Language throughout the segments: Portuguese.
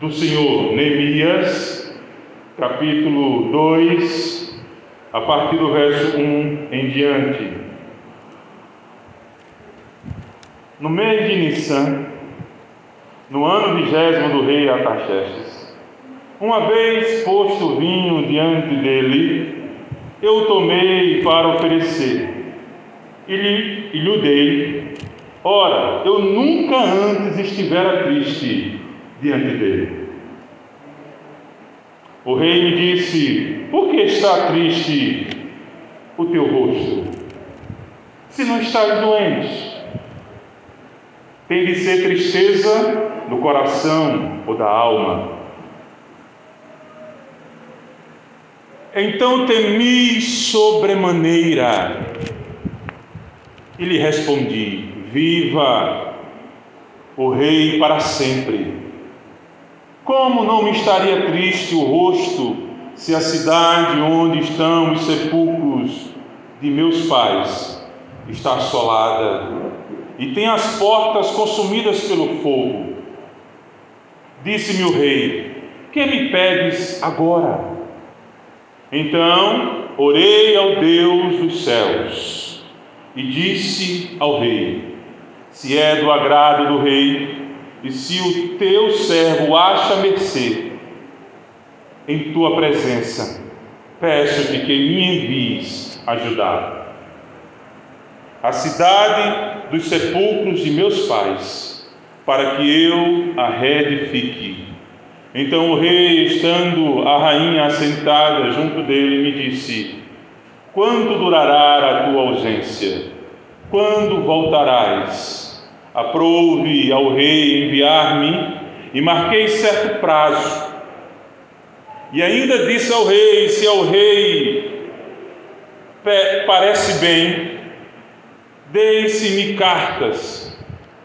do Senhor Neemias, capítulo 2, a partir do verso 1 em diante. No mês de Nissan, no ano vigésimo do rei Ataxerxes, uma vez posto o vinho diante dele, eu tomei para oferecer e lhe, e lhe dei. Ora, eu nunca antes estivera triste diante dele. O rei me disse: Por que está triste o teu rosto? Se não estás doente, tem de ser tristeza do coração ou da alma. Então temi sobremaneira e lhe respondi: Viva o Rei para sempre. Como não me estaria triste o rosto se a cidade onde estão os sepulcros de meus pais está assolada e tem as portas consumidas pelo fogo? Disse-me o rei: Que me pedes agora? Então orei ao Deus dos céus e disse ao rei: Se é do agrado do rei, e se o teu servo acha mercê em tua presença, peço-te que me envies ajudar. A cidade dos sepulcros de meus pais, para que eu a reedifique. Então o rei, estando a rainha assentada junto dele, me disse: Quanto durará a tua ausência? Quando voltarás? Aprouve ao rei enviar-me e marquei certo prazo. E ainda disse ao rei: Se ao rei parece bem, deem-se-me cartas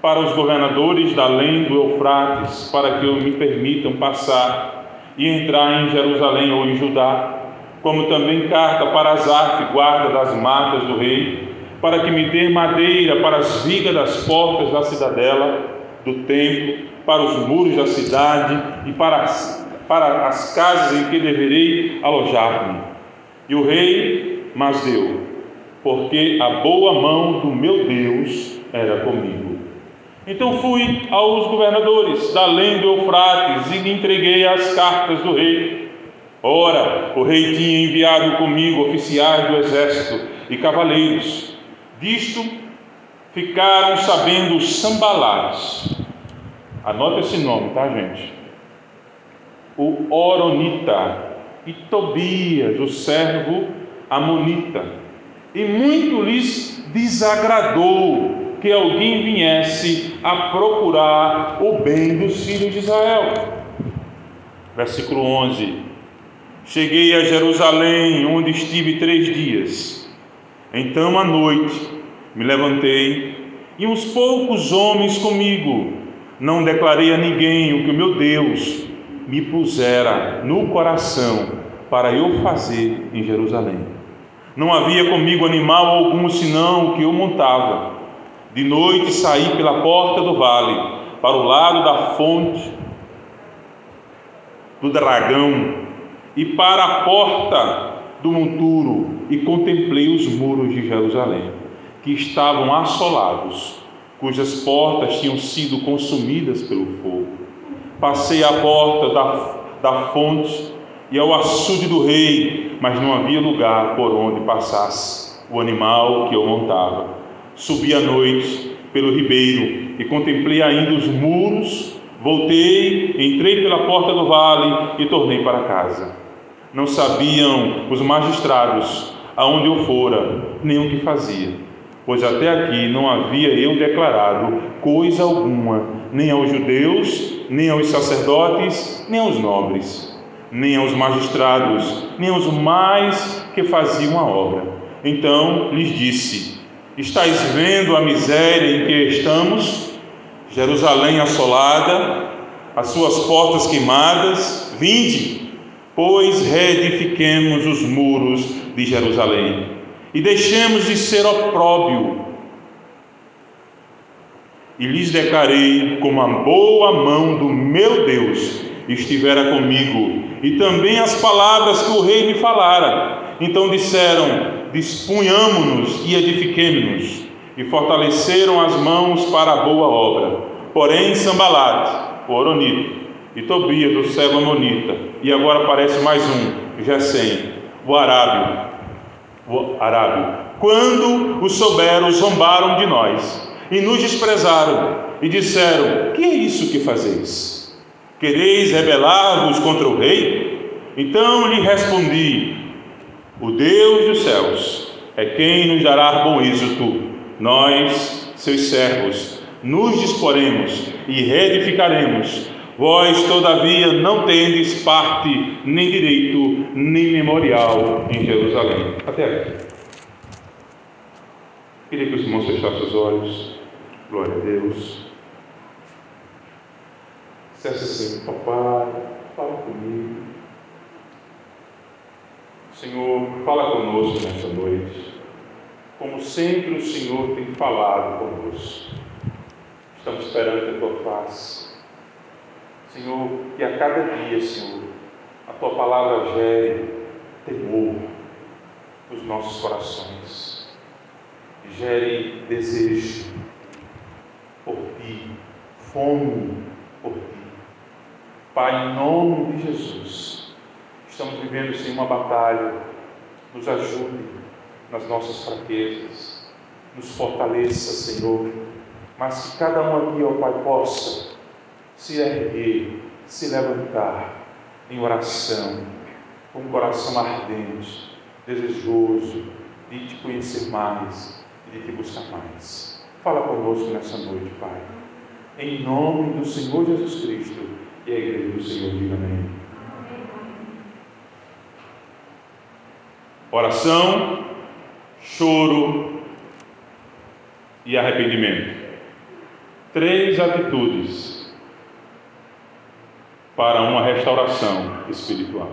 para os governadores da além do Eufrates, para que me permitam passar e entrar em Jerusalém ou em Judá, como também carta para Azaf, guarda das matas do rei, para que me dê madeira para as vigas das portas da cidadela, do templo, para os muros da cidade e para as, para as casas em que deverei alojar-me. E o rei mas deu, porque a boa mão do meu Deus era comigo. Então fui aos governadores da além do Eufrates e lhe entreguei as cartas do rei. Ora, o rei tinha enviado comigo oficiais do exército e cavaleiros Disto ficaram sabendo os sambalares. Anota esse nome, tá, gente? O Oronita e Tobias, o servo Amonita. E muito lhes desagradou que alguém viesse a procurar o bem dos filhos de Israel. Versículo 11: Cheguei a Jerusalém, onde estive três dias então à noite me levantei e uns poucos homens comigo. Não declarei a ninguém o que o meu Deus me pusera no coração para eu fazer em Jerusalém. Não havia comigo animal algum senão o que eu montava. De noite saí pela porta do vale, para o lado da fonte do dragão, e para a porta do monturo e contemplei os muros de Jerusalém, que estavam assolados, cujas portas tinham sido consumidas pelo fogo. Passei à porta da, da fonte e ao açude do rei, mas não havia lugar por onde passasse o animal que eu montava. Subi à noite pelo ribeiro e contemplei ainda os muros. Voltei, entrei pela porta do vale e tornei para casa. Não sabiam os magistrados aonde eu fora, nem o que fazia, pois até aqui não havia eu declarado coisa alguma, nem aos judeus, nem aos sacerdotes, nem aos nobres, nem aos magistrados, nem aos mais que faziam a obra. Então lhes disse: Estais vendo a miséria em que estamos? Jerusalém assolada, as suas portas queimadas, vinde pois reedifiquemos os muros de Jerusalém e deixemos de ser opróbio. E lhes declarei como a boa mão do meu Deus estivera comigo, e também as palavras que o rei me falara. Então disseram: Dispunhamo-nos e edifiquemo-nos, e fortaleceram as mãos para a boa obra. Porém, Sambalate, o Oronito, e Tobias, o cego e agora aparece mais um, Gesem, o Arábio, Arábio. Quando os souberam, zombaram de nós e nos desprezaram e disseram: Que é isso que fazeis? Quereis rebelar-vos contra o rei? Então lhe respondi: O Deus dos céus é quem nos dará bom êxito. Nós, seus servos, nos disporemos e reedificaremos. Vós, todavia, não tendes parte, nem direito, nem memorial em Jerusalém. Até aqui. Queria que os irmãos fechassem os olhos. Glória a Deus. Dissesse assim, papai, fala comigo. Senhor, fala conosco nessa noite. Como sempre o Senhor tem falado conosco. Estamos esperando a tua face. Senhor, que a cada dia, Senhor, a tua palavra gere temor nos nossos corações, gere desejo por ti, fome por ti. Pai, em nome de Jesus, estamos vivendo, Senhor, uma batalha, nos ajude nas nossas fraquezas, nos fortaleça, Senhor, mas que cada um aqui, ó Pai, possa se erguer, se levantar em oração, com um coração ardente, desejoso de te conhecer mais e de te buscar mais. Fala conosco nessa noite, Pai. Em nome do Senhor Jesus Cristo e a igreja do Senhor diga amém. Oração, choro e arrependimento. Três atitudes para uma restauração espiritual.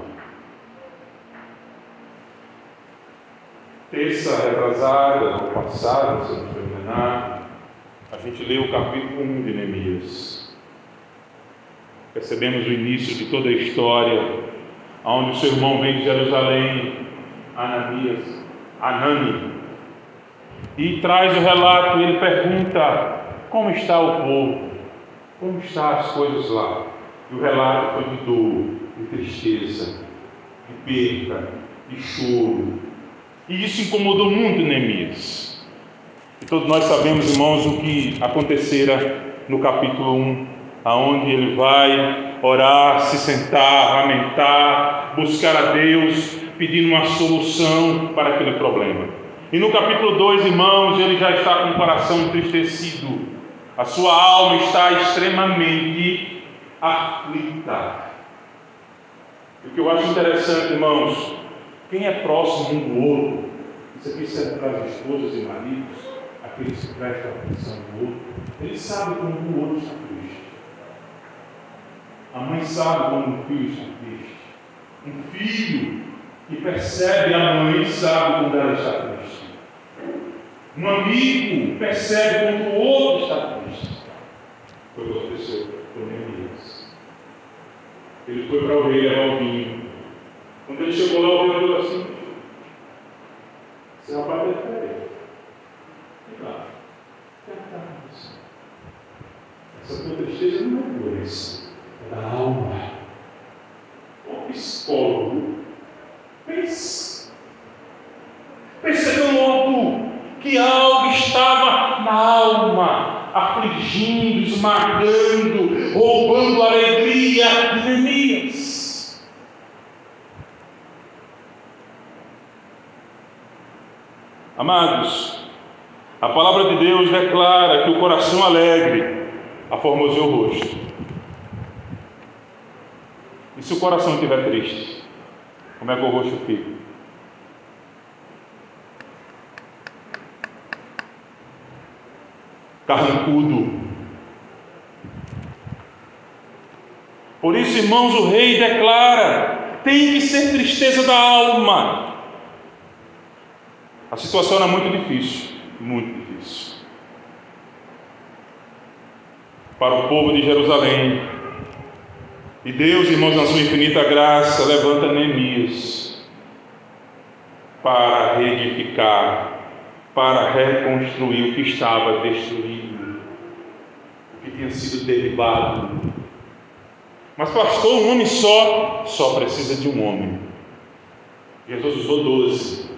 Terça retrasada, no passado, se não terminar, a gente leu o capítulo 1 de Neemias. Percebemos o início de toda a história, onde o seu irmão vem de Jerusalém, Ananias, Anani, e traz o relato, ele pergunta como está o povo, como estão as coisas lá. E o relato foi de dor, de tristeza, de perda, de choro. E isso incomodou muito Neemias. E todos nós sabemos, irmãos, o que acontecera no capítulo 1, aonde ele vai orar, se sentar, lamentar, buscar a Deus, pedindo uma solução para aquele problema. E no capítulo 2, irmãos, ele já está com o coração entristecido. A sua alma está extremamente aflita. O que eu acho interessante, irmãos, quem é próximo um do outro, isso aqui serve para as esposas e maridos, aqueles que prestam atenção do outro, ele sabe quando o outro está triste. A mãe sabe quando o filho está triste. Um filho que percebe a mãe sabe quando ela está triste. Um amigo percebe quando o outro está triste. Foi o que aconteceu com Neemias. Ele foi para o rei levar o vinho. Quando ele chegou lá, o olhou assim: Esse rapaz é diferente. E lá, essa tua tristeza não é doença, é da alma. O psicólogo pensa. Percebeu logo que algo estava na alma afligindo, esmagando, roubando a alegria de Neemias. Amados, a palavra de Deus declara que o coração alegre aformoseia o rosto. E se o coração estiver triste, como é que o rosto fica? Carrancudo. Por isso, irmãos, o rei declara: tem que ser tristeza da alma. A situação era muito difícil, muito difícil. Para o povo de Jerusalém E Deus, irmãos, na sua infinita graça, levanta Neemias para reedificar, para reconstruir o que estava destruído, o que tinha sido derribado. Mas, pastor, um homem só, só precisa de um homem. Jesus usou doze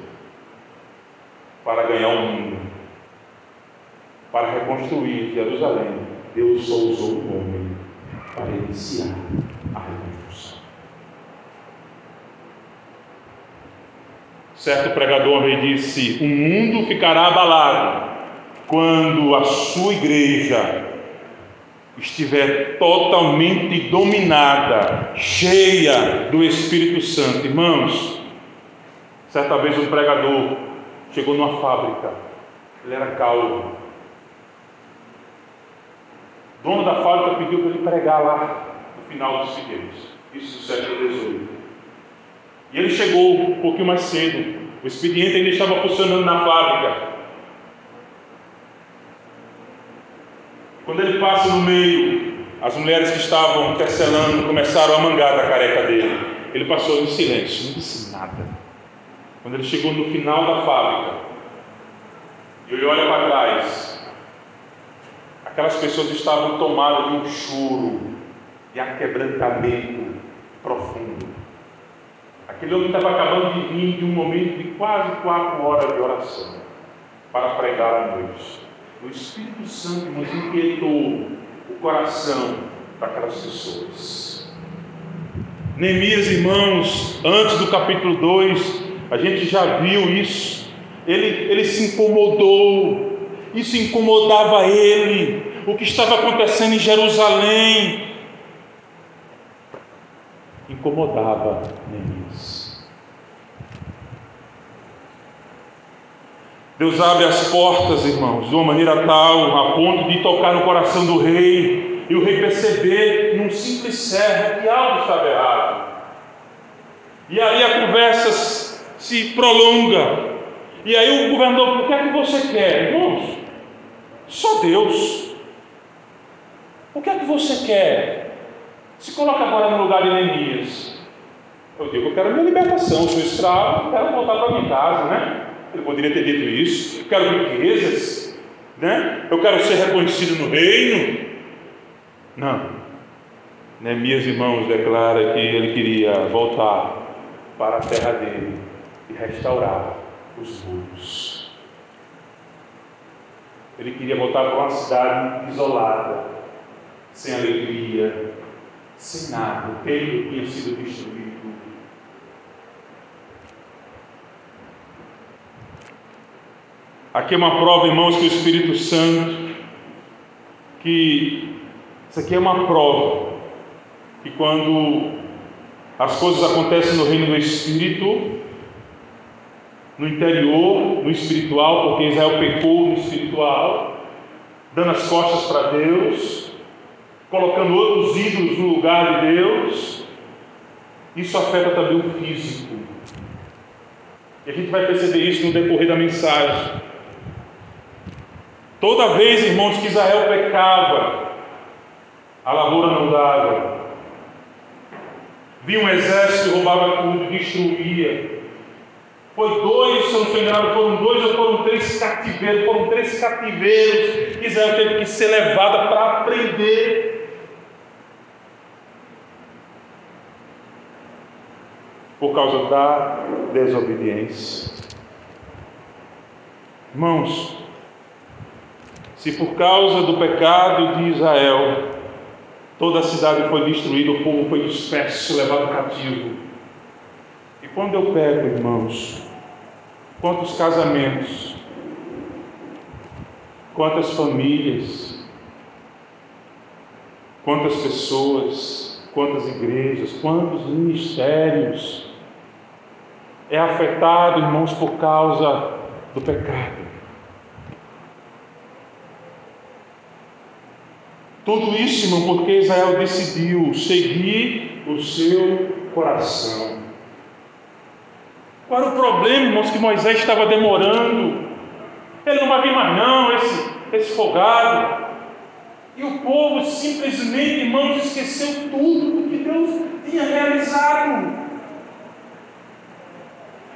para ganhar o mundo, para reconstruir Jerusalém. Deus só usou um homem para iniciar a reconstrução. Certo pregador vez disse: O mundo ficará abalado quando a sua igreja estiver totalmente dominada, cheia do Espírito Santo. Irmãos, certa vez um pregador chegou numa fábrica, ele era calvo. O dono da fábrica pediu para ele pregar lá no final dos figueiros, isso no século XVIII. E ele chegou um pouquinho mais cedo, o expediente ainda estava funcionando na fábrica. Quando ele passa no meio, as mulheres que estavam tecelando começaram a mangar da careca dele. Ele passou em silêncio, não disse nada. Quando ele chegou no final da fábrica, e ele olha para trás, aquelas pessoas estavam tomadas de um choro e aquebrantamento profundo. Aquele homem estava acabando de vir de um momento de quase quatro horas de oração para pregar à noite. O Espírito Santo nos inquietou o coração daquelas pessoas. Neemias, irmãos, antes do capítulo 2, a gente já viu isso. Ele, ele se incomodou, isso incomodava ele, o que estava acontecendo em Jerusalém. Incomodava Neemias. Deus abre as portas, irmãos, de uma maneira tal, a ponto de tocar no coração do rei e o rei perceber, num simples servo, que algo estava errado. E aí a conversa se prolonga. E aí o governador, o que é que você quer? Irmãos, só Deus. O que é que você quer? Se coloca agora no lugar de Neemias. Eu digo, eu quero minha libertação, sou escravo, quero voltar para minha casa, né? Ele poderia ter dito isso. Eu quero riquezas, né? Eu quero ser reconhecido no reino. Não. Neemias, irmãos, declara que ele queria voltar para a terra dele e restaurar os muros. Ele queria voltar para uma cidade isolada, sem alegria, sem nada. O templo tinha sido destruído. Aqui é uma prova, irmãos, que o Espírito Santo, que isso aqui é uma prova, que quando as coisas acontecem no reino do Espírito, no interior, no espiritual, porque Israel pecou no espiritual, dando as costas para Deus, colocando outros ídolos no lugar de Deus, isso afeta também o físico. E a gente vai perceber isso no decorrer da mensagem. Toda vez, irmãos, que Israel pecava, a lavoura não dava. Vinha um exército, roubava tudo, destruía. Foi dois, se eu não estou enganado, foram dois ou foram três cativeiros, foram três cativeiros Israel teve que ser levada para aprender. Por causa da desobediência. Irmãos, se por causa do pecado de Israel toda a cidade foi destruída, o povo foi disperso, levado cativo. E quando eu pego, irmãos, quantos casamentos, quantas famílias, quantas pessoas, quantas igrejas, quantos ministérios é afetado, irmãos, por causa do pecado. Tudo isso, irmão, porque Israel decidiu seguir o seu coração. Qual era o problema, irmãos, que Moisés estava demorando? Ele não vai vir mais, não, esse, esse folgado. E o povo simplesmente, irmãos, esqueceu tudo que Deus tinha realizado.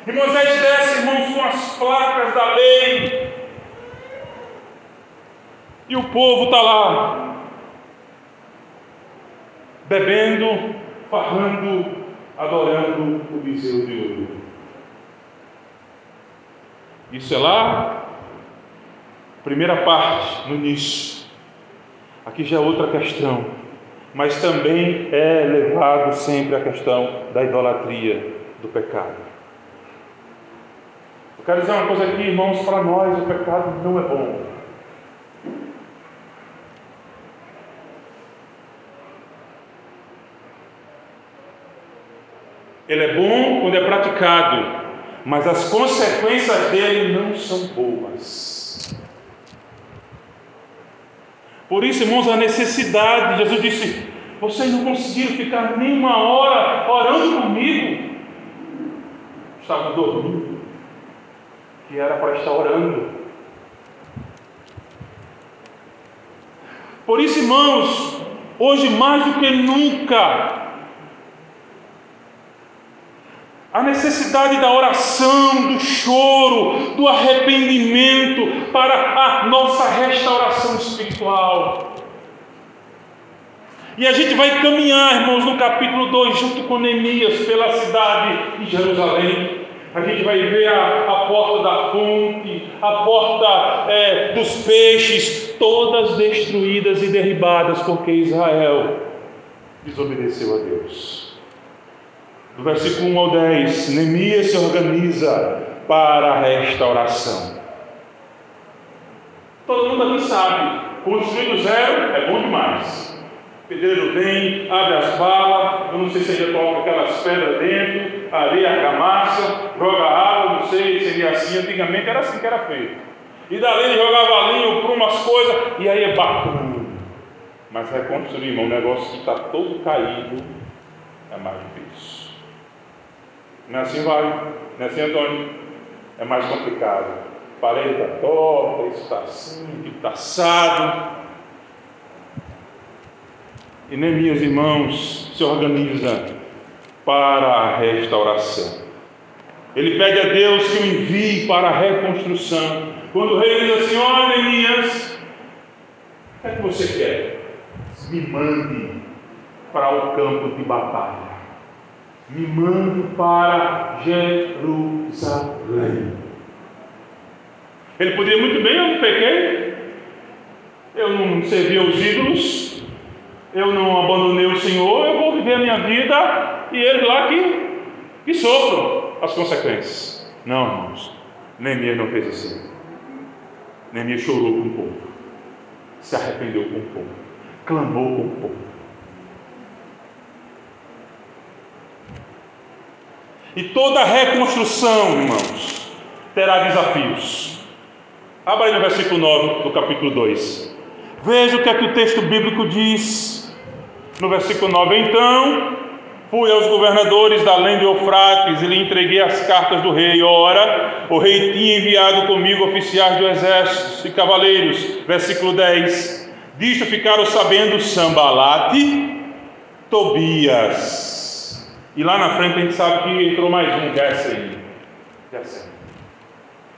E Moisés desce, irmãos, com as placas da lei. E o povo está lá, bebendo, farrando, adorando o bezerro de ouro. Isso é lá, primeira parte, no início. Aqui já é outra questão, mas também é levado sempre a questão da idolatria, do pecado. Eu quero dizer uma coisa aqui, irmãos, para nós o pecado não é bom. Ele é bom quando é praticado, mas as consequências dele não são boas. Por isso, irmãos, a necessidade, Jesus disse: vocês não conseguiram ficar nem uma hora orando comigo, estavam dormindo que era para estar orando. Por isso, irmãos, hoje mais do que nunca, a necessidade da oração, do choro, do arrependimento para a nossa restauração espiritual. E a gente vai caminhar, irmãos, no capítulo 2, junto com Neemias, pela cidade de Jerusalém a gente vai ver a, a porta da fonte, a porta é, dos peixes, todas destruídas e derribadas, porque Israel desobedeceu a Deus. Do versículo 1 ao 10, Neemias se organiza para a restauração. Todo mundo aqui sabe, construir do zero é bom demais. Pedreiro vem, abre as balas, eu não sei se ele coloca aquelas pedras dentro, areia, argamassa, joga água, não sei, seria assim, antigamente era assim que era feito. E dali ele jogava linho para umas coisas, e aí é bacana. Mas reconstruir, irmão, um negócio que está todo caído é mais difícil. Não é assim, vai? Não é assim, Antônio? É mais complicado. A parede está torta, isso está assim, está assado. E Neemias, irmãos, se organiza para a restauração. Ele pede a Deus que o envie para a reconstrução. Quando o rei diz assim: oh, Neemias, o que é que você quer? Me mande para o campo de batalha. Me mande para Jerusalém. Ele poderia muito bem, eu não pequei, eu não servi aos ídolos, eu não abandonei o Senhor, eu vou viver a minha vida e eles lá que, que sofram as consequências. Não, irmãos, Neemias não fez assim. Neemias chorou com o povo, se arrependeu com o povo, clamou com o povo. E toda reconstrução, irmãos, terá desafios. Abra aí no versículo 9 do capítulo 2. Veja o que é que o texto bíblico diz. No versículo 9: Então fui aos governadores da além de Eufrates e lhe entreguei as cartas do rei. Ora, o rei tinha enviado comigo oficiais do exército e cavaleiros. Versículo 10: Disto ficaram sabendo Sambalate, Tobias. E lá na frente a gente sabe que entrou mais um, Gesem.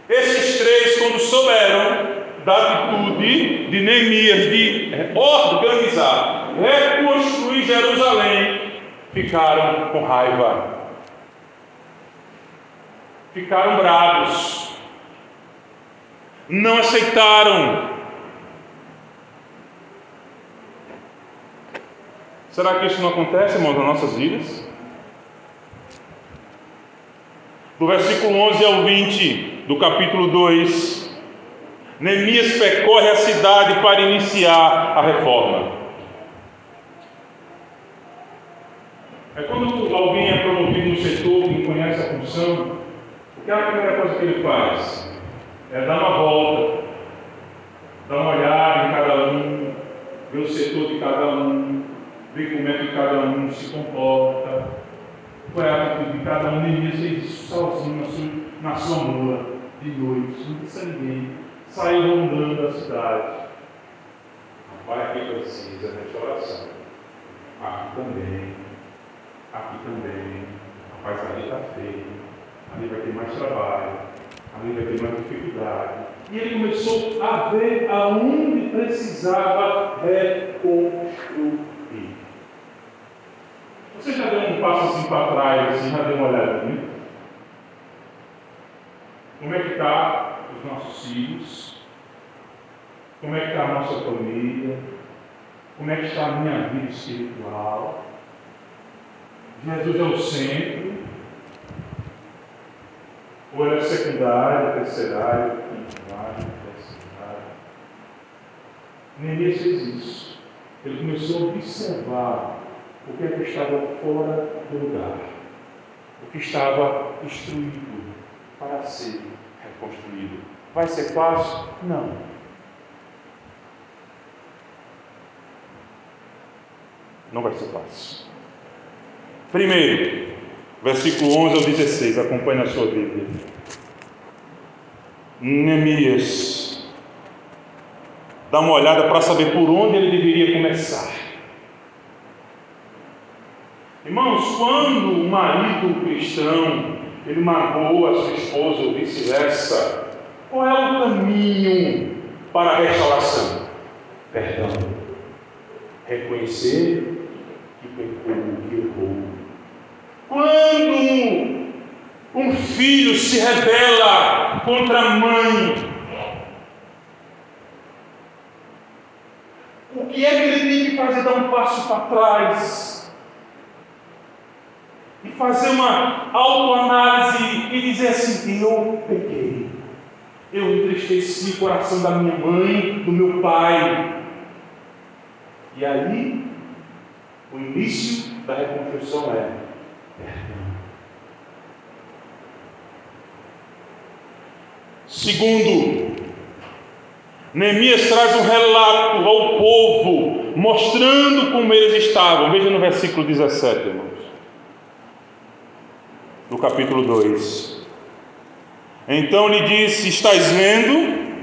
Esses três, quando souberam da atitude de Neemias de organizar, reconstruir Jerusalém, ficaram com raiva, ficaram bravos, não aceitaram. Será que isso não acontece, irmãos, nas nossas vidas? Do versículo 11 ao 20 do capítulo 2, Neemias percorre a cidade para iniciar a reforma. É quando alguém é promovido no setor e conhece a função, o que é a primeira coisa que ele faz? É dar uma volta, dar uma olhada em cada um, ver o setor de cada um, ver como é que cada um se comporta, de cada um. Fez isso sozinho na sua, na sua mula, de noite, não precisa ninguém saiu rondando a cidade. Rapaz, aqui precisa restauração. Aqui também. Aqui também. Rapaz, ali está feio. ali vai ter mais trabalho, ali vai ter mais dificuldade. E ele começou a ver aonde precisava reconstruir. Você já deu um passo assim para trás, assim, já deu uma olhadinha? Como é que está os nossos filhos? Como é que está a nossa família? Como é que está a minha vida espiritual? Jesus é o centro? Ou ele é secundário, terciário, quintário, terciário? Neemias fez isso. Ele começou a observar o que, é que estava fora do lugar, o que estava destruído para ser reconstruído. Vai ser fácil? Não. Não vai ser fácil. Primeiro, versículo 11 ao 16, acompanhe na sua Bíblia. Neemias dá uma olhada para saber por onde ele deveria começar. Irmãos, quando o marido cristão ele magoa a sua esposa ou vice-versa, qual é o caminho para a restauração? Perdão. Reconhecer que pecou, que errou. Quando um filho se rebela contra a mãe, o que é que ele tem que fazer? Dar um passo para trás fazer uma autoanálise e dizer assim: eu pequei, eu entristeci o coração da minha mãe, do meu pai. E aí, o início da reconstrução é perdão. Segundo, Neemias traz um relato ao povo, mostrando como eles estavam. Veja no versículo 17, irmãos no capítulo 2. Então lhe disse: Estás vendo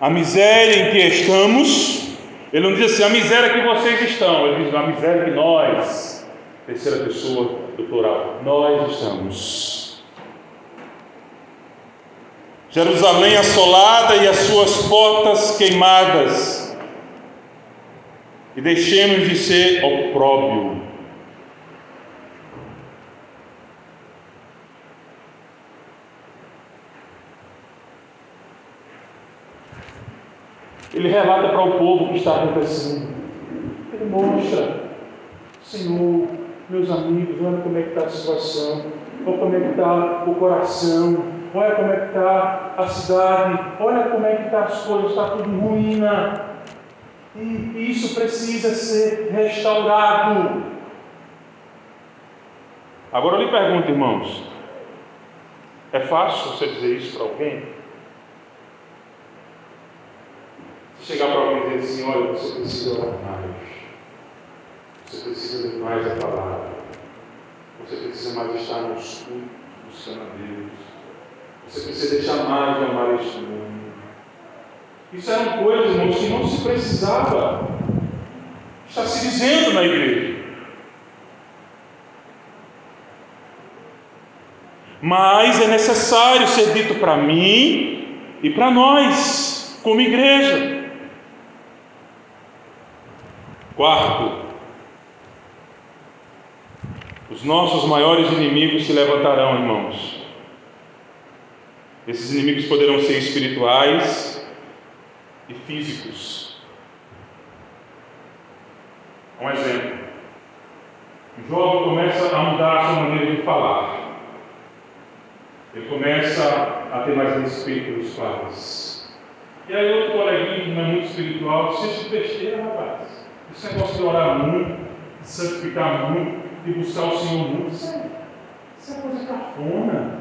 a miséria em que estamos? Ele não diz assim, a miséria que vocês estão, ele diz a miséria que nós, terceira pessoa do plural, nós estamos. Jerusalém assolada e as suas portas queimadas, e deixemos de ser opróbio Ele relata para o povo o que está acontecendo. Ele mostra, Senhor, meus amigos, olha como é que está a situação, olha como é que está o coração, olha como é que está a cidade, olha como é que está as coisas, está tudo ruína. E isso precisa ser restaurado. Agora eu lhe pergunto, irmãos, é fácil você dizer isso para alguém? Chegar para alguém e dizer assim, olha, você precisa orar mais, você precisa ler mais a palavra, você precisa mais estar nos cultos, buscando a Deus, você precisa deixar mais de amar este mundo. Isso eram coisas, irmãos, que não se precisava estar se dizendo na igreja. Mas é necessário ser dito para mim e para nós, como igreja. Quarto, os nossos maiores inimigos se levantarão, irmãos. Esses inimigos poderão ser espirituais e físicos. Um exemplo. O jovem começa a mudar a sua maneira de falar. Ele começa a ter mais respeito pelos pais. E aí outro coleguinha que não é muito espiritual, diz, besteira, rapaz. Esse negócio de orar muito, de santificar muito, de buscar o Senhor muito, isso é, isso é coisa cafona.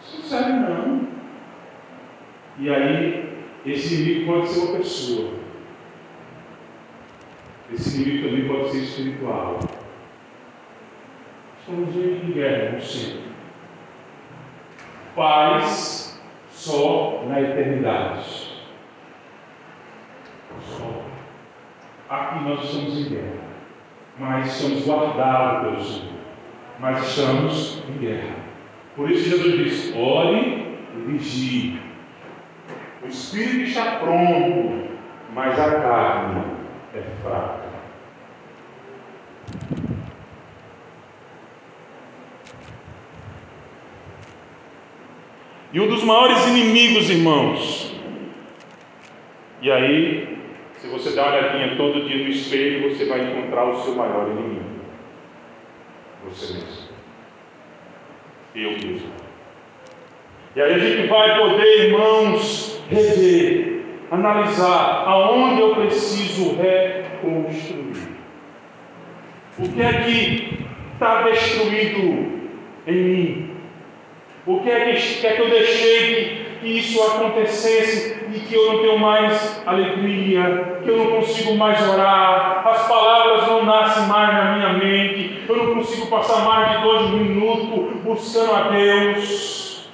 Isso não serve não. E aí, esse inimigo pode ser uma pessoa. Esse inimigo também pode ser espiritual. Estamos em guerra, centro. Paz só na eternidade. Só. Aqui nós estamos em guerra, mas estamos guardados pelo Senhor. Mas estamos em guerra. Por isso Jesus diz: ore e vigie. O espírito está pronto, mas a carne é fraca. E um dos maiores inimigos, irmãos, e aí, se você dá uma olhadinha todo dia no espelho, você vai encontrar o seu maior inimigo. Você mesmo. Eu mesmo. E aí a gente vai poder, irmãos, rever, analisar aonde eu preciso reconstruir. O que é que está destruído em mim? O que é que, que, é que eu deixei que isso acontecesse e que eu não tenho mais alegria, que eu não consigo mais orar, as palavras não nascem mais na minha mente, eu não consigo passar mais de dois minutos buscando a Deus?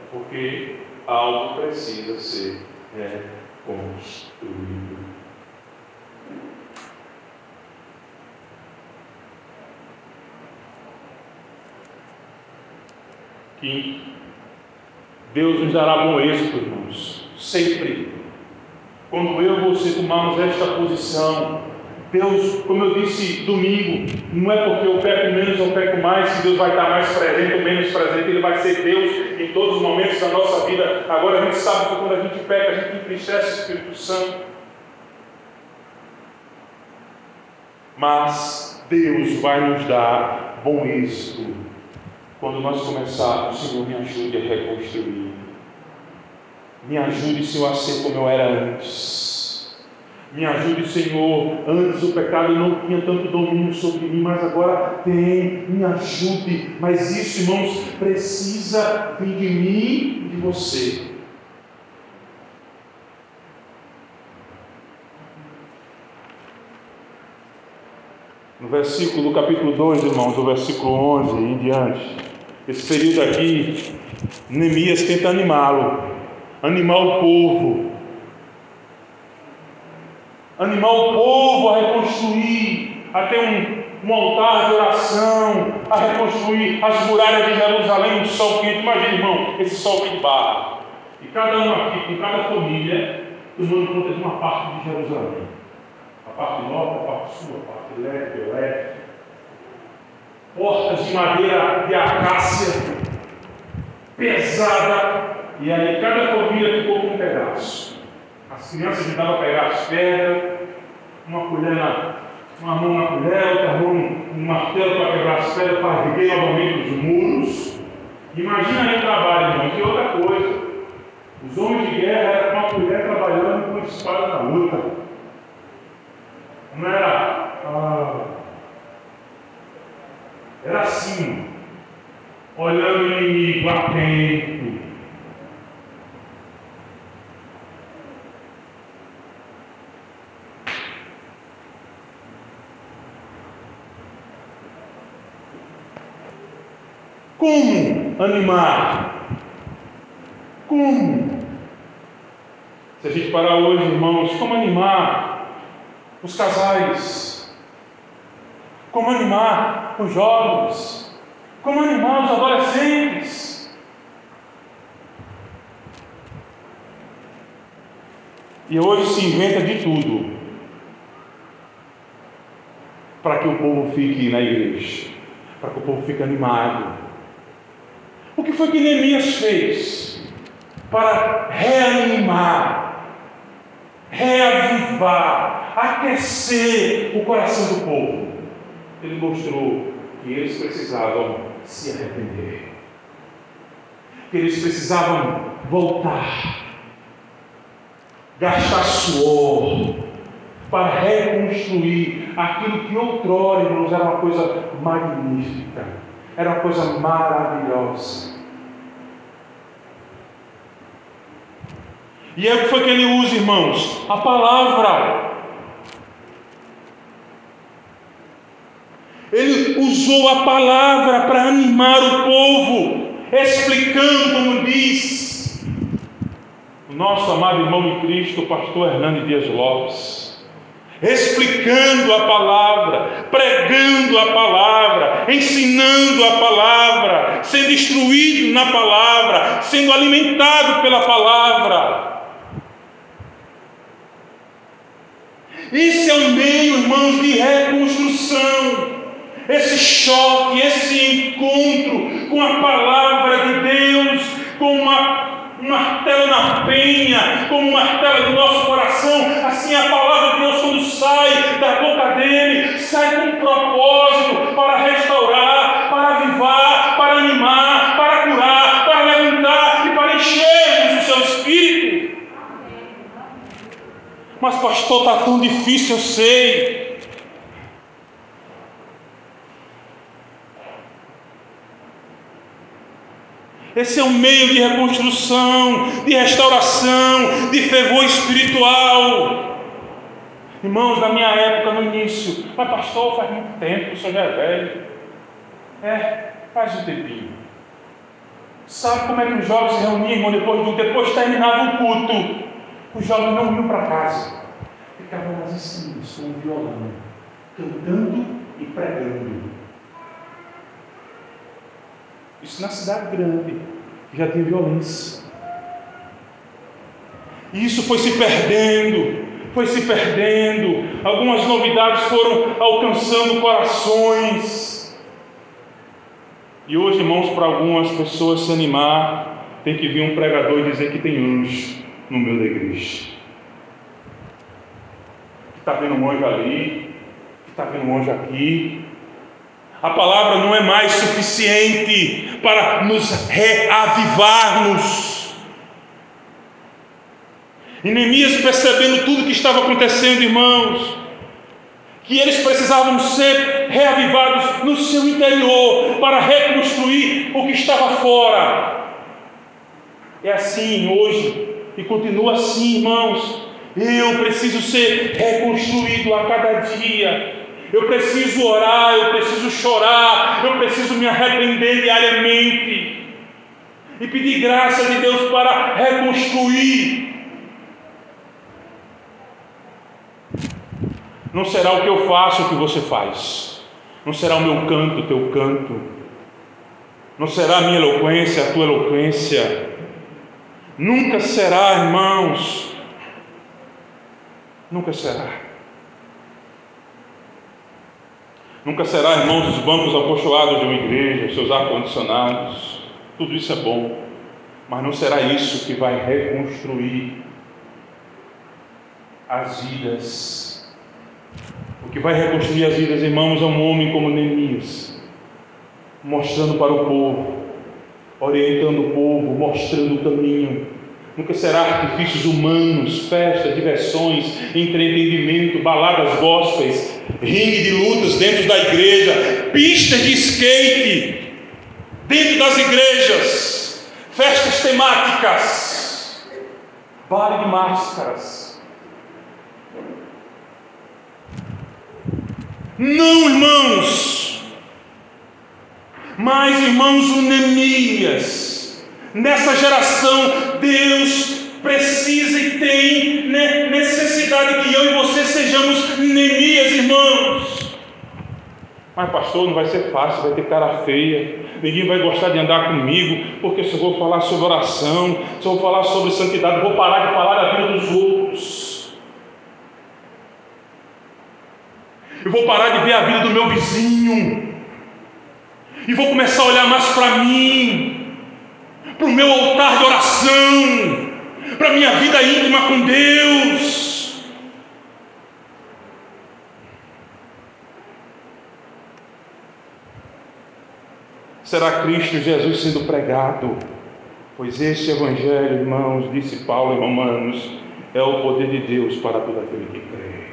É porque algo precisa ser reconstruído. que Deus nos dará bom êxito, irmãos, sempre. Quando eu e você tomarmos esta posição, Deus, como eu disse domingo, não é porque eu peco menos ou peco mais que Deus vai estar mais presente ou menos presente, Ele vai ser Deus em todos os momentos da nossa vida. Agora a gente sabe que quando a gente peca, a gente entristece o Espírito Santo. Mas Deus vai nos dar bom êxito quando nós começarmos, Senhor, me ajude a reconstruir. Me ajude, Senhor, a ser como eu era antes. Me ajude, Senhor. Antes o pecado não tinha tanto domínio sobre mim, mas agora tem. Me ajude. Mas isso, irmãos, precisa vir de mim e de você. No versículo, capítulo 2, irmãos, do versículo 11 em diante. Esse período aqui, Neemias tenta animá-lo, animar o povo, animar o povo a reconstruir, a ter um, um altar de oração, a reconstruir as muralhas de Jerusalém, um sol quente. Imagina, irmão, esse sol de barro. E cada um aqui, com cada família, tomando conta de uma parte de Jerusalém. A parte norte, a parte sul, a parte leste, oeste portas de madeira de acácia, pesada, e aí cada família ficou com um pedaço. As crianças ajudavam a pegar as pedras, uma colher na, uma mão na colher, outra mão um martelo para quebrar as pedras, para erguer novamente os muros. Imagina aí o trabalho, irmão, que outra coisa. Os homens de guerra eram com a colher trabalhando com a espada na luta. Não era. Ah, era assim, olhando o inimigo atento. Como animar? Como? Se a gente parar hoje, irmãos, como animar os casais? como animar os jovens, como animar os adolescentes. E hoje se inventa de tudo para que o povo fique na igreja, para que o povo fique animado. O que foi que Neemias fez para reanimar, reavivar, aquecer o coração do povo? ele mostrou que eles precisavam se arrepender, que eles precisavam voltar, gastar suor para reconstruir aquilo que outrora, irmãos, era uma coisa magnífica, era uma coisa maravilhosa. E é o que foi que ele usa, irmãos? A palavra. Ele usou a palavra para animar o povo, explicando, como diz o nosso amado irmão em Cristo, o pastor Hernando Dias Lopes, explicando a palavra, pregando a palavra, ensinando a palavra, sendo instruído na palavra, sendo alimentado pela palavra. Esse é o meio, irmãos, de reconstrução. Esse choque, esse encontro com a palavra de Deus, com uma um martelo na penha, como um martelo do nosso coração, assim a palavra de Deus, quando sai da boca dele, sai com um propósito para restaurar, para avivar, para animar, para curar, para levantar e para enchermos o seu espírito. Mas, pastor, está tão difícil, eu sei. Esse é um meio de reconstrução, de restauração, de fervor espiritual. Irmãos, na minha época, no início, mas pastor, faz muito tempo, o senhor já é velho. É, faz um tempinho. Sabe como é que os jovens se reuniam, depois, do, depois terminava o culto? Os jovens não iam para casa. Ficavam esquinas com o violão, cantando e pregando. Isso na cidade grande, já tem violência. E isso foi se perdendo, foi se perdendo. Algumas novidades foram alcançando corações. E hoje, irmãos, para algumas pessoas se animar, tem que vir um pregador dizer que tem anjo no meio da igreja. Que está vendo um anjo ali, que está vendo um anjo aqui, a palavra não é mais suficiente para nos reavivarmos. E Neemias, percebendo tudo que estava acontecendo, irmãos, que eles precisavam ser reavivados no seu interior para reconstruir o que estava fora. É assim hoje e continua assim, irmãos. Eu preciso ser reconstruído a cada dia eu preciso orar, eu preciso chorar, eu preciso me arrepender diariamente e pedir graça de Deus para reconstruir. Não será o que eu faço o que você faz, não será o meu canto o teu canto, não será a minha eloquência a tua eloquência, nunca será, irmãos, nunca será. Nunca será, irmãos, os bancos apostolados de uma igreja, seus ar-condicionados, tudo isso é bom, mas não será isso que vai reconstruir as vidas. O que vai reconstruir as vidas, irmãos, é um homem como Neemias, mostrando para o povo, orientando o povo, mostrando o caminho. Nunca será artifícios humanos, festas, diversões, entretenimento, baladas gospels, ringue de lutas dentro da igreja, pistas de skate dentro das igrejas, festas temáticas, baile de máscaras. Não, irmãos, mas irmãos, o nessa geração, Deus precisa e tem né, necessidade que eu e você sejamos Neemias, irmãos. Mas, pastor, não vai ser fácil, vai ter cara feia, ninguém vai gostar de andar comigo, porque se eu vou falar sobre oração, se eu vou falar sobre santidade, vou parar de falar da vida dos outros. Eu vou parar de ver a vida do meu vizinho, e vou começar a olhar mais para mim, para o meu altar de oração, para minha vida íntima com Deus. Será Cristo Jesus sendo pregado? Pois este Evangelho, irmãos, disse Paulo em Romanos, é o poder de Deus para todo aquele que crê.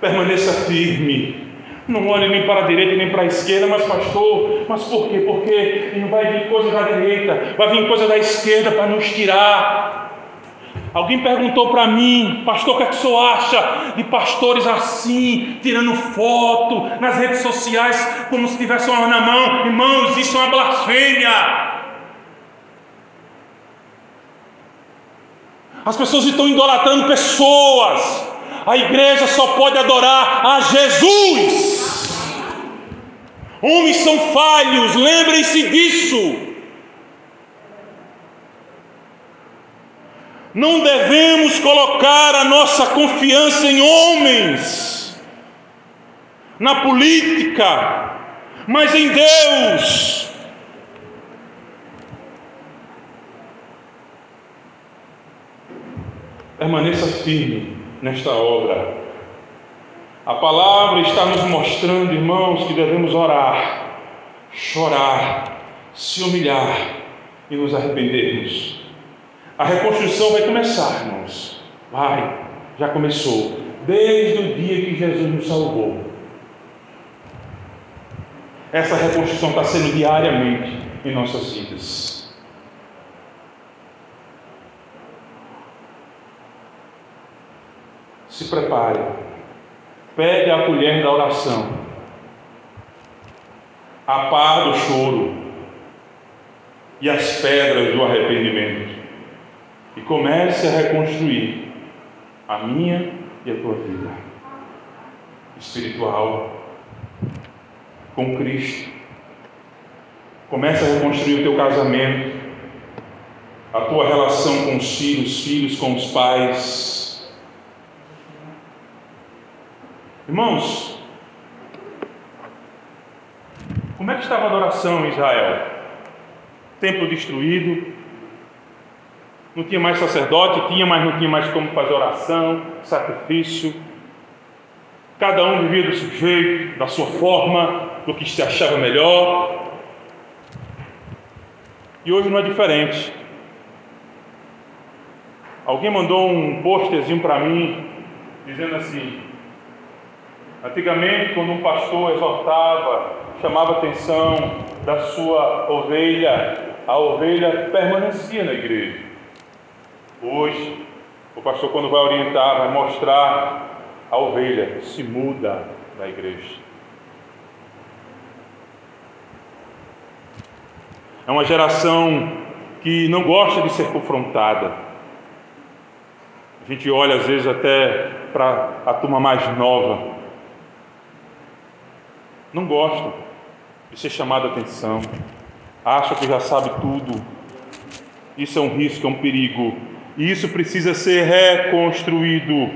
Permaneça firme, não olhe nem para a direita nem para a esquerda, mas pastor, mas por quê? Porque vai vir coisa da direita, vai vir coisa da esquerda para nos tirar. Alguém perguntou para mim, pastor, o que, é que o senhor acha de pastores assim, tirando foto nas redes sociais, como se tivesse uma na mão? Irmãos, isso é uma blasfêmia. As pessoas estão idolatrando pessoas. A igreja só pode adorar a Jesus. Homens são falhos, lembrem-se disso. Não devemos colocar a nossa confiança em homens, na política, mas em Deus. Permaneça firme nesta obra. A palavra está nos mostrando, irmãos, que devemos orar, chorar, se humilhar e nos arrependermos. A reconstrução vai começar, irmãos. Vai, já começou. Desde o dia que Jesus nos salvou. Essa reconstrução está sendo diariamente em nossas vidas. Se prepare. Pegue a colher da oração. A pá do choro e as pedras do arrependimento e comece a reconstruir a minha e a tua vida espiritual com Cristo. Comece a reconstruir o teu casamento, a tua relação com os filhos, filhos com os pais. Irmãos, como é que estava a adoração em Israel? Templo destruído, não tinha mais sacerdote, tinha, mas não tinha mais como fazer oração, sacrifício. Cada um vivia do seu jeito, da sua forma, do que se achava melhor. E hoje não é diferente. Alguém mandou um posterzinho para mim, dizendo assim: antigamente, quando um pastor exortava, chamava atenção da sua ovelha, a ovelha permanecia na igreja. Hoje, o pastor, quando vai orientar, vai mostrar a ovelha, se muda da igreja. É uma geração que não gosta de ser confrontada. A gente olha às vezes até para a turma mais nova. Não gosta de ser chamada a atenção. Acha que já sabe tudo. Isso é um risco, é um perigo e isso precisa ser reconstruído.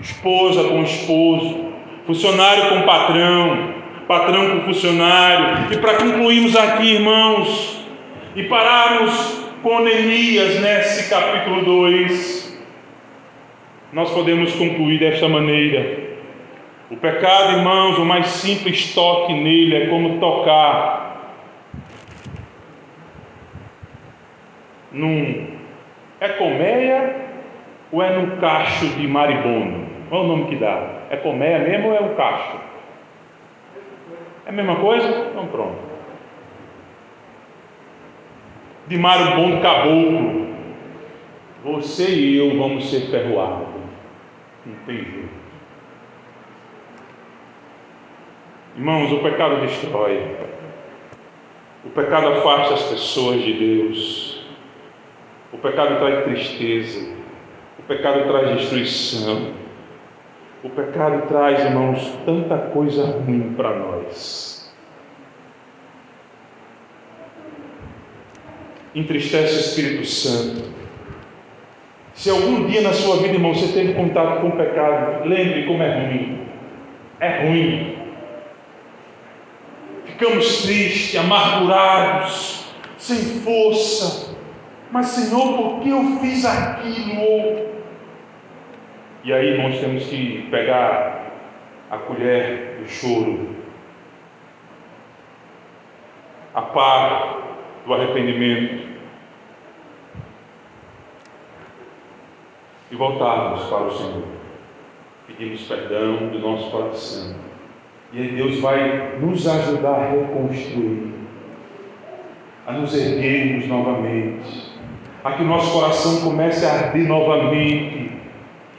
Esposa com esposo, funcionário com patrão, patrão com funcionário. E para concluirmos aqui, irmãos, e pararmos com Neemias nesse capítulo 2, nós podemos concluir desta maneira. O pecado, irmãos, o mais simples toque nele é como tocar num é colmeia ou é num cacho de maribondo? Qual é o nome que dá? É colmeia mesmo ou é um cacho? É a mesma coisa? Então pronto. De maribondo caboclo. Você e eu vamos ser ferroados. Não tem jeito. Irmãos, o pecado destrói. O pecado afasta as pessoas de Deus. O pecado traz tristeza, o pecado traz destruição, o pecado traz, irmãos, tanta coisa ruim para nós. Entristece o Espírito Santo. Se algum dia na sua vida, irmão, você teve contato com o pecado, lembre como é ruim. É ruim. Ficamos tristes, amargurados, sem força mas Senhor, por que eu fiz aquilo? E aí nós temos que pegar a colher do choro, a pá do arrependimento e voltarmos para o Senhor. Pedimos perdão do nosso coração. E aí Deus vai nos ajudar a reconstruir, a nos erguermos novamente a que o nosso coração comece a arder novamente,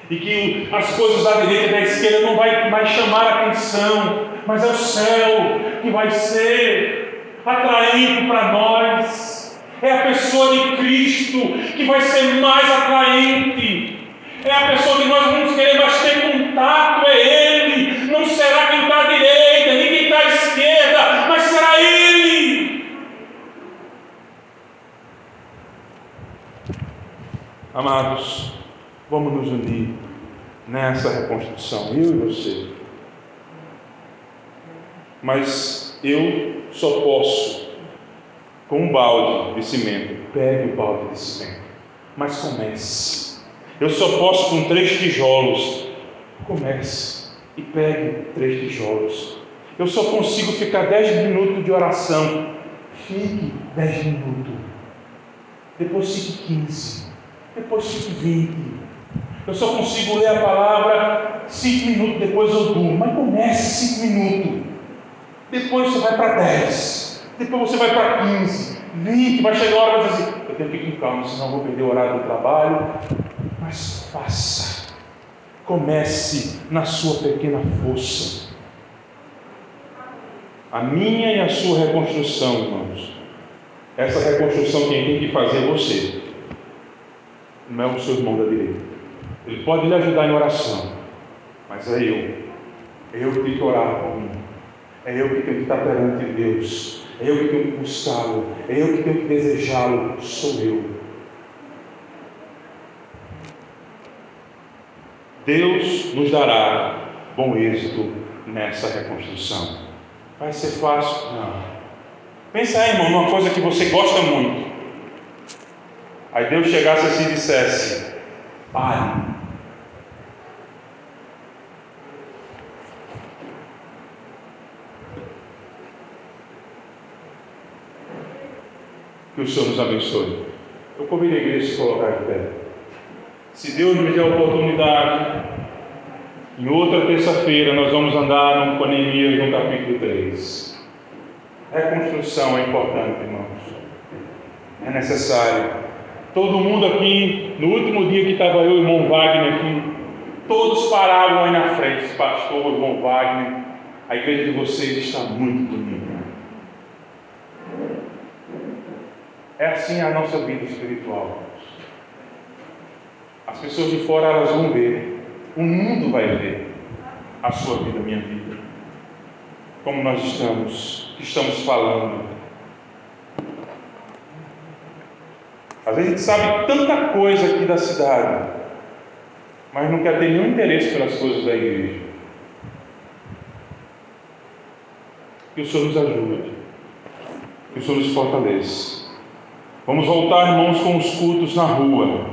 e que as coisas da direita e da esquerda não vai mais chamar a atenção, mas é o céu que vai ser atraente para nós, é a pessoa de Cristo que vai ser mais atraente, é a pessoa que nós vamos querer mais ter contato, é Ele, não será quem está à direita, nem quem está à esquerda, Amados, vamos nos unir nessa reconstrução, eu e você. Mas eu só posso, com um balde de cimento, pegue o balde de cimento, mas comece. Eu só posso com três tijolos, comece e pegue três tijolos. Eu só consigo ficar dez minutos de oração, fique dez minutos. Depois fique quinze, depois fique vinte. Eu só consigo ler a palavra cinco minutos, depois eu durmo. Mas comece cinco minutos. Depois você vai para dez. Depois você vai para quinze, vinte. Vai chegar a hora de dizer assim, eu tenho que ir com calma, senão vou perder o horário do trabalho. Mas faça. Comece na sua pequena força. A minha e a sua reconstrução, irmãos. Essa reconstrução quem tem que fazer é você. Não é o seu irmão da direita. Ele pode lhe ajudar em oração, mas é eu. É eu que tenho que orar por mim. É eu que tenho que estar perante Deus. É eu que tenho que buscá-lo. É eu que tenho que desejá-lo. Sou eu. Deus nos dará bom êxito nessa reconstrução. Vai ser fácil? Não. Pensa aí, irmão, numa coisa que você gosta muito. Aí Deus chegasse assim e dissesse: Pare. Que o Senhor nos abençoe. Eu convido a igreja a se colocar de pé. Se Deus me der a oportunidade, em outra terça-feira nós vamos andar no Panemias no capítulo 3. Reconstrução é importante, irmãos. É necessário. Todo mundo aqui, no último dia que estava eu e o irmão Wagner aqui, todos paravam aí na frente, pastor, irmão Wagner, a igreja de vocês está muito bonita. É assim a nossa vida espiritual. As pessoas de fora elas vão ver, o mundo vai ver a sua vida, minha vida. Como nós estamos, estamos falando, Às vezes a gente sabe tanta coisa aqui da cidade, mas não quer ter nenhum interesse pelas coisas da igreja. Que o Senhor nos ajude, que o Senhor nos fortaleça. Vamos voltar, irmãos, com os cultos na rua.